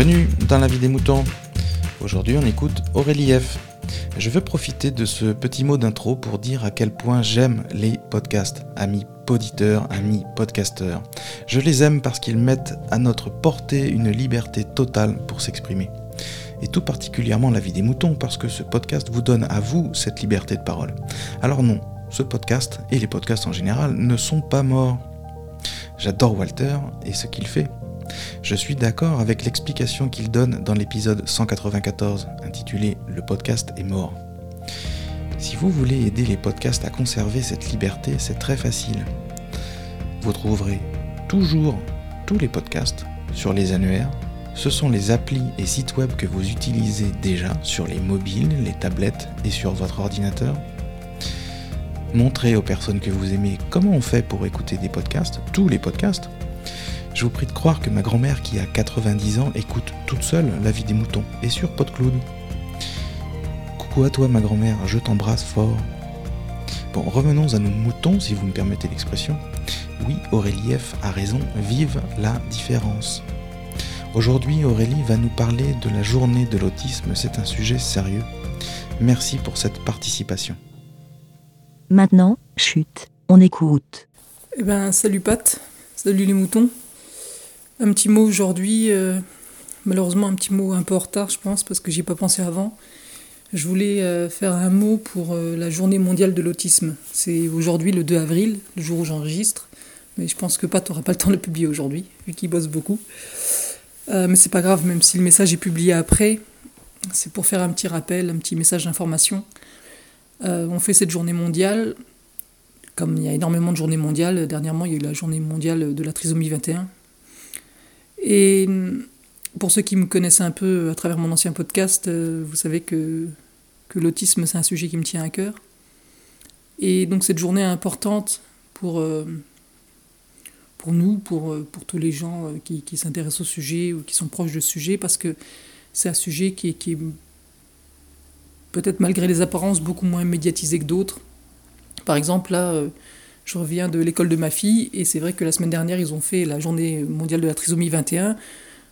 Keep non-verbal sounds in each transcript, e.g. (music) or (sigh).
Bienvenue dans la vie des moutons. Aujourd'hui, on écoute Aurélie F. Je veux profiter de ce petit mot d'intro pour dire à quel point j'aime les podcasts, amis poditeurs, amis podcasteurs. Je les aime parce qu'ils mettent à notre portée une liberté totale pour s'exprimer. Et tout particulièrement la vie des moutons parce que ce podcast vous donne à vous cette liberté de parole. Alors non, ce podcast et les podcasts en général ne sont pas morts. J'adore Walter et ce qu'il fait. Je suis d'accord avec l'explication qu'il donne dans l'épisode 194 intitulé Le podcast est mort. Si vous voulez aider les podcasts à conserver cette liberté, c'est très facile. Vous trouverez toujours tous les podcasts sur les annuaires. Ce sont les applis et sites web que vous utilisez déjà sur les mobiles, les tablettes et sur votre ordinateur. Montrez aux personnes que vous aimez comment on fait pour écouter des podcasts, tous les podcasts. Je vous prie de croire que ma grand-mère qui a 90 ans écoute toute seule La vie des moutons et sur PodCloud. Coucou à toi ma grand-mère, je t'embrasse fort. Bon, revenons à nos moutons si vous me permettez l'expression. Oui, Aurélie F a raison, vive la différence. Aujourd'hui, Aurélie va nous parler de la journée de l'autisme, c'est un sujet sérieux. Merci pour cette participation. Maintenant, chute, on écoute. Eh ben, salut Pat, salut les moutons. Un petit mot aujourd'hui, euh, malheureusement un petit mot un peu en retard je pense parce que j'y ai pas pensé avant. Je voulais euh, faire un mot pour euh, la journée mondiale de l'autisme. C'est aujourd'hui le 2 avril, le jour où j'enregistre. Mais je pense que Pat n'aura pas le temps de le publier aujourd'hui, vu qu'il bosse beaucoup. mais c'est pas grave, même si le message est publié après, c'est pour faire un petit rappel, un petit message d'information. on fait cette journée mondiale, comme il y a énormément de journées mondiales. Dernièrement, il y a eu la journée mondiale de la trisomie 21, et mm, pour ceux qui me connaissent un peu à travers mon ancien podcast, euh, vous savez que, que l'autisme, c'est un sujet qui me tient à cœur. Et donc cette journée est importante pour, euh, pour nous, pour, euh, pour tous les gens qui, qui s'intéressent au sujet ou qui sont proches de ce sujet, parce que c'est un sujet qui, qui est peut-être malgré les apparences beaucoup moins médiatisé que d'autres. Par exemple, là, je reviens de l'école de ma fille et c'est vrai que la semaine dernière, ils ont fait la journée mondiale de la trisomie 21.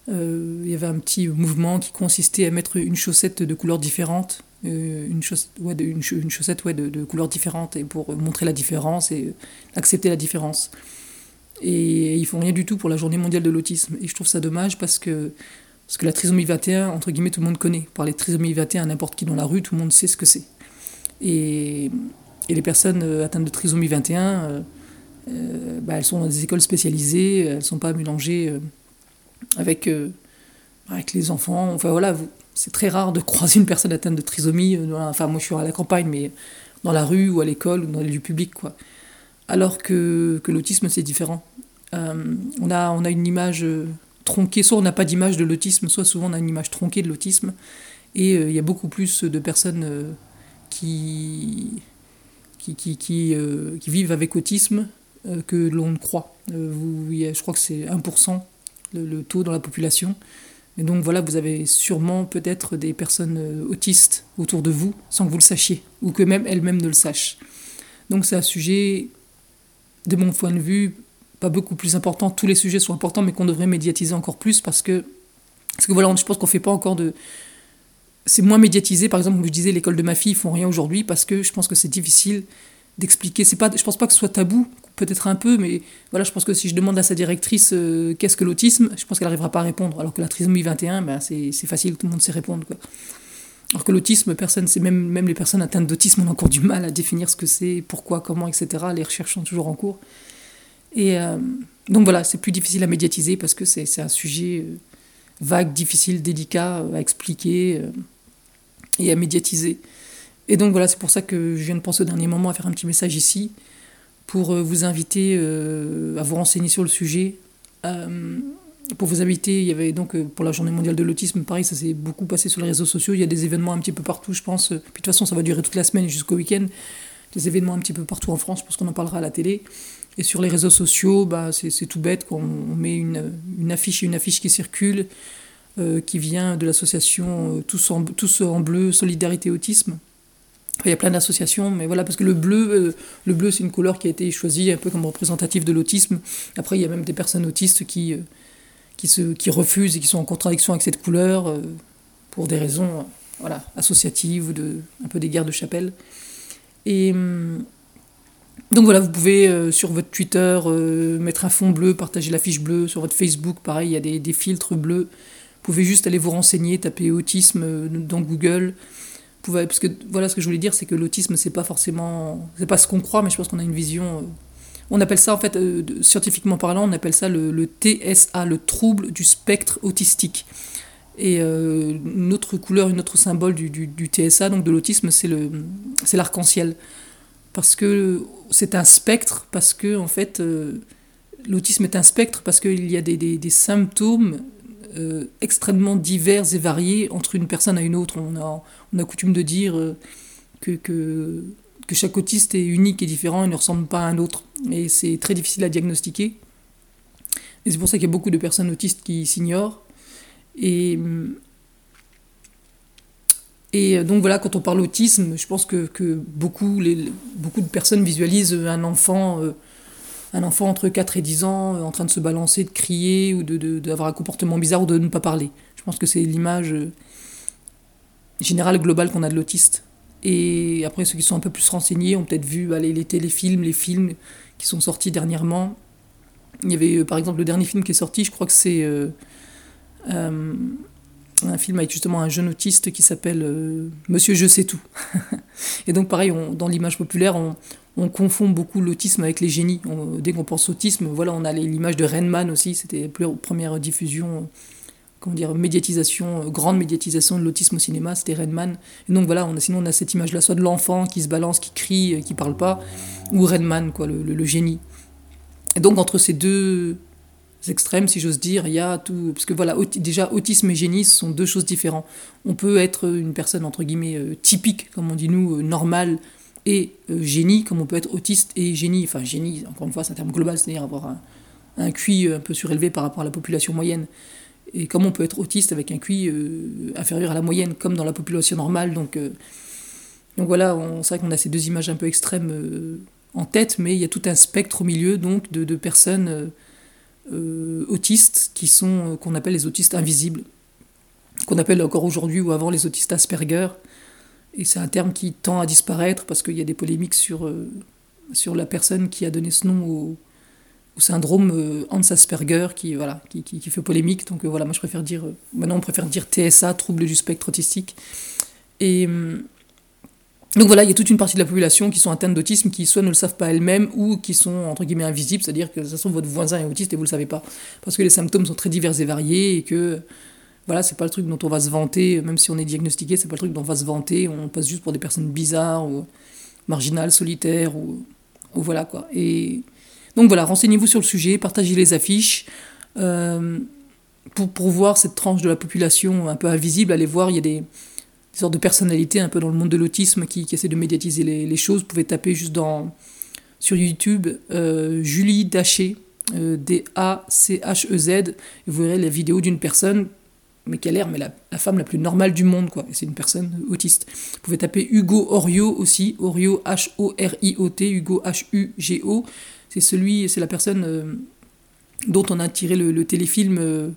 Euh, il y avait un petit mouvement qui consistait à mettre une chaussette de couleurs différentes, euh, une, chaussette, de, une, différentes et pour montrer la différence et accepter la différence. Et ils font rien du tout pour la journée mondiale de l'autisme. Et je trouve ça dommage parce que, parce que la trisomie 21, entre guillemets, tout le monde connaît. Parler de trisomie 21 n'importe qui dans la rue, tout le monde sait ce que c'est. Et et les personnes euh, atteintes de trisomie 21, euh, euh, bah, elles sont dans des écoles spécialisées, elles ne sont pas mélangées avec, avec les enfants. Enfin voilà, c'est très rare de (laughs) croiser une personne atteinte de trisomie. Enfin, moi je suis à la campagne, mais dans la rue ou à l'école ou dans les lieux publics, quoi. Alors que, que l'autisme, c'est différent. on, a, on a une image tronquée, soit on n'a pas d'image de l'autisme, soit souvent on a une image tronquée de l'autisme. Et il y a beaucoup plus de personnes qui, euh, qui, vivent avec autisme euh, que l'on ne croit. Euh, je crois que c'est 1% le, taux dans la population. Et donc voilà, vous avez sûrement peut-être des personnes autistes autour de vous sans que vous le sachiez, ou que même elles-mêmes ne le sachent. Donc c'est un sujet, de mon point de vue, pas beaucoup plus important. Tous les sujets sont importants, mais qu'on devrait médiatiser encore plus parce que, parce que voilà, je pense qu'on ne fait pas encore de, c'est moins médiatisé. Par exemple, comme je disais, l'école de ma fille, ils font rien aujourd'hui parce que je pense que c'est difficile d'expliquer. C'est pas, je pense pas que ce soit tabou, peut-être un peu, mais voilà, je pense que si je demande à sa directrice euh, qu'est-ce que l'autisme, je pense qu'elle n'arrivera pas à répondre. Alors que la trisomie 21, ben, c'est facile, tout le monde sait répondre. Alors que l'autisme, personne, même les personnes atteintes d'autisme ont encore du mal à définir ce que c'est, pourquoi, comment, etc. Les recherches sont toujours en cours. Et euh, donc voilà, c'est plus difficile à médiatiser parce que c'est un sujet euh, vague, difficile, délicat à expliquer et à médiatiser. Et donc voilà, c'est pour ça que je viens de penser au dernier moment à faire un petit message ici pour euh, vous inviter euh, à vous renseigner sur le sujet. Euh, pour vous inviter, il y avait donc pour la journée mondiale de l'autisme, pareil, ça s'est beaucoup passé sur les réseaux sociaux. Il y a des événements un petit peu partout, je pense. Puis de toute façon, ça va durer toute la semaine jusqu'au week-end. Des événements un petit peu partout en France, parce qu'on en parlera à la télé. Et sur les réseaux sociaux, bah, c'est tout bête, qu'on met une, une affiche et une affiche qui circule. Euh, qui vient de l'association euh, tous, en, tous en bleu Solidarité Autisme. il y a plein d'associations, mais voilà, parce que le bleu, euh, le bleu c'est une couleur qui a été choisie un peu comme représentative de l'autisme. Après, il y a même des personnes autistes qui, qui, se, qui refusent et qui sont en contradiction avec cette couleur pour des raisons voilà, associatives ou de, un peu des guerres de chapelle. Et donc voilà, vous pouvez sur votre Twitter mettre un fond bleu, partager la fiche bleue. Sur votre Facebook, pareil, il y a des filtres bleus. Pouvez juste aller vous renseigner, taper autisme dans Google parce que voilà ce que je voulais dire, c'est que l'autisme, c'est pas forcément, c'est pas ce qu'on croit, mais je pense qu'on a une vision. Euh, on appelle ça, en fait, euh, scientifiquement parlant, on appelle ça le, TSA, le trouble du spectre autistique. Et euh, une autre couleur, une autre symbole du, TSA, donc de l'autisme, c'est l'arc-en-ciel, parce que c'est un spectre, parce que en fait, l'autisme est un spectre, parce qu'il y a des symptômes euh, extrêmement divers et variés entre une personne à une autre. On a, on a coutume de dire euh, que, que, que, chaque autiste est unique et différent et ne ressemble pas à un autre. Et c'est très difficile à diagnostiquer. Et c'est pour ça qu'il y a beaucoup de personnes autistes qui s'ignorent. Et, et donc voilà, quand on parle autisme, je pense que, que beaucoup, les, beaucoup de personnes visualisent un enfant euh, un enfant entre 4 et 10 ans euh, en train de se balancer, de crier ou d'avoir de, un comportement bizarre ou de ne pas parler. Je pense que c'est l'image euh, générale, globale qu'on a de l'autiste. Et après, ceux qui sont un peu plus renseignés ont peut-être vu les, téléfilms, les films qui sont sortis dernièrement. Il y avait euh, par exemple le dernier film qui est sorti, je crois que c'est un film avec justement un jeune autiste qui s'appelle Monsieur Je sais tout. (laughs) et donc pareil, dans l'image populaire, on, on confond beaucoup l'autisme avec les génies. dès qu'on pense autisme, voilà, on a l'image de Rainman aussi, c'était la première diffusion, comment dire, médiatisation, grande médiatisation de l'autisme au cinéma, c'était Rainman. Et donc voilà, on sinon on a cette image-là, soit de l'enfant qui se balance, qui crie, qui parle pas, ou Rainman, quoi, le, génie. Et donc entre ces deux extrêmes, si j'ose dire, il y a tout. Parce que voilà, déjà, autisme et génie, ce sont deux choses différentes. On peut être une personne, entre guillemets, euh, typique, comme on dit nous, euh, normale, et euh, génie, comme on peut être autiste et génie. Enfin, génie, encore une fois, c'est un terme global, c'est-à-dire avoir un, un, QI un peu surélevé par rapport à la population moyenne. Et comme on peut être autiste avec un QI inférieur à la moyenne, comme dans la population normale. Donc, donc voilà, c'est vrai qu'on a ces deux images un peu extrêmes en tête, mais il y a tout un spectre au milieu donc de personnes autistes qui sont qu'on appelle les autistes invisibles, qu'on appelle encore aujourd'hui ou avant les autistes Asperger. Et c'est un terme qui tend à disparaître parce qu'il y a des polémiques sur, euh, sur la personne qui a donné ce nom au, syndrome euh, Hans Asperger qui, voilà, qui, qui, fait polémique. Donc euh, voilà, moi je préfère dire, maintenant on préfère dire TSA, trouble du spectre autistique. Et donc voilà, il y a toute une partie de la population qui sont atteintes d'autisme qui soit ne le savent pas elles-mêmes ou qui sont entre guillemets invisibles, c'est-à-dire que de toute façon votre voisin est autiste et vous ne le savez pas. Parce que les symptômes sont très divers et variés et que voilà, c'est pas le truc dont on va se vanter, même si on est diagnostiqué, c'est pas le truc dont on va se vanter, on passe juste pour des personnes bizarres ou marginales, solitaires ou, voilà quoi. Et donc voilà, renseignez-vous sur le sujet, partagez les affiches. Euh, pour, pour voir cette tranche de la population un peu invisible, allez voir, il y a des, sortes de personnalités un peu dans le monde de l'autisme qui, qui essaient de médiatiser les, choses. Vous pouvez taper juste dans, sur YouTube euh, Julie Daché, euh, D-A-C-H-E-Z, et vous verrez la vidéo d'une personne mais qui a l'air mais la, femme la plus normale du monde, quoi. C'est une personne autiste. Vous pouvez taper Hugo Orio aussi, Orio H-O-R-I-O-T, Hugo H-U-G-O. C'est celui, c'est la personne euh, dont on a tiré le, téléfilm euh,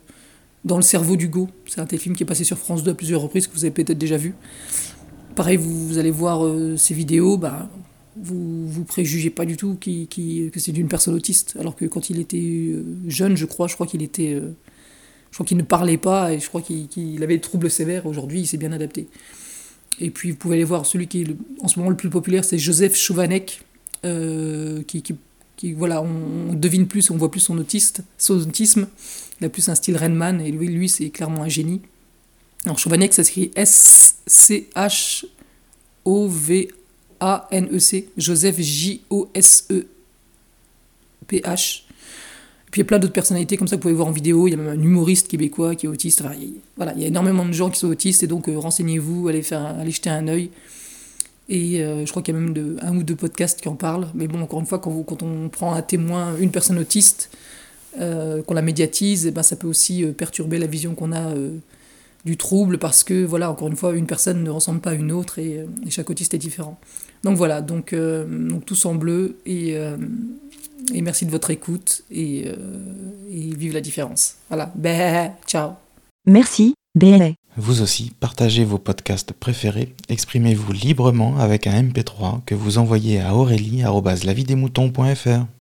Dans le cerveau d'Hugo. C'est un téléfilm qui est passé sur France 2 à plusieurs reprises, que vous avez peut-être déjà vu. Pareil, vous, allez voir euh, ces vidéos, bah, vous vous préjugez pas du tout que c'est d'une personne autiste. Alors que quand il était jeune, je crois, je crois qu'il était je crois qu'il ne parlait pas et je crois qu'il avait des troubles sévères. Aujourd'hui, il s'est bien adapté. Et puis, vous pouvez aller voir celui qui est en ce moment le plus populaire, c'est Joseph Chovanec, euh, qui, qui, voilà, on, devine plus, on voit plus son, autiste, son autisme. Il a plus un style Renman et lui, lui c'est clairement un génie. Alors, Chovanec, ça s'écrit S-C-H-O-V-A-N-E-C. Joseph J-O-S-E-P-H. Puis il y a plein d'autres personnalités comme ça que vous pouvez voir en vidéo. Il y a même un humoriste québécois qui est autiste. Il, voilà, il y a énormément de gens qui sont autistes et donc euh, renseignez-vous, allez, faire, allez jeter un œil. Et euh, je crois qu'il y a même un ou deux podcasts qui en parlent. Mais bon, encore une fois, quand, on prend un témoin, une personne autiste, euh, qu'on la médiatise, eh ben, ça peut aussi perturber la vision qu'on a du trouble parce que, voilà, encore une fois, une personne ne ressemble pas à une autre et, chaque autiste est différent. Donc voilà, donc, donc tous en bleu et merci de votre écoute et, euh, vive la différence. Voilà. Bah, ciao. Merci, BLA. Vous aussi, partagez vos podcasts préférés, exprimez-vous librement avec un MP3 que vous envoyez à aurélie.lavidesmoutons.fr.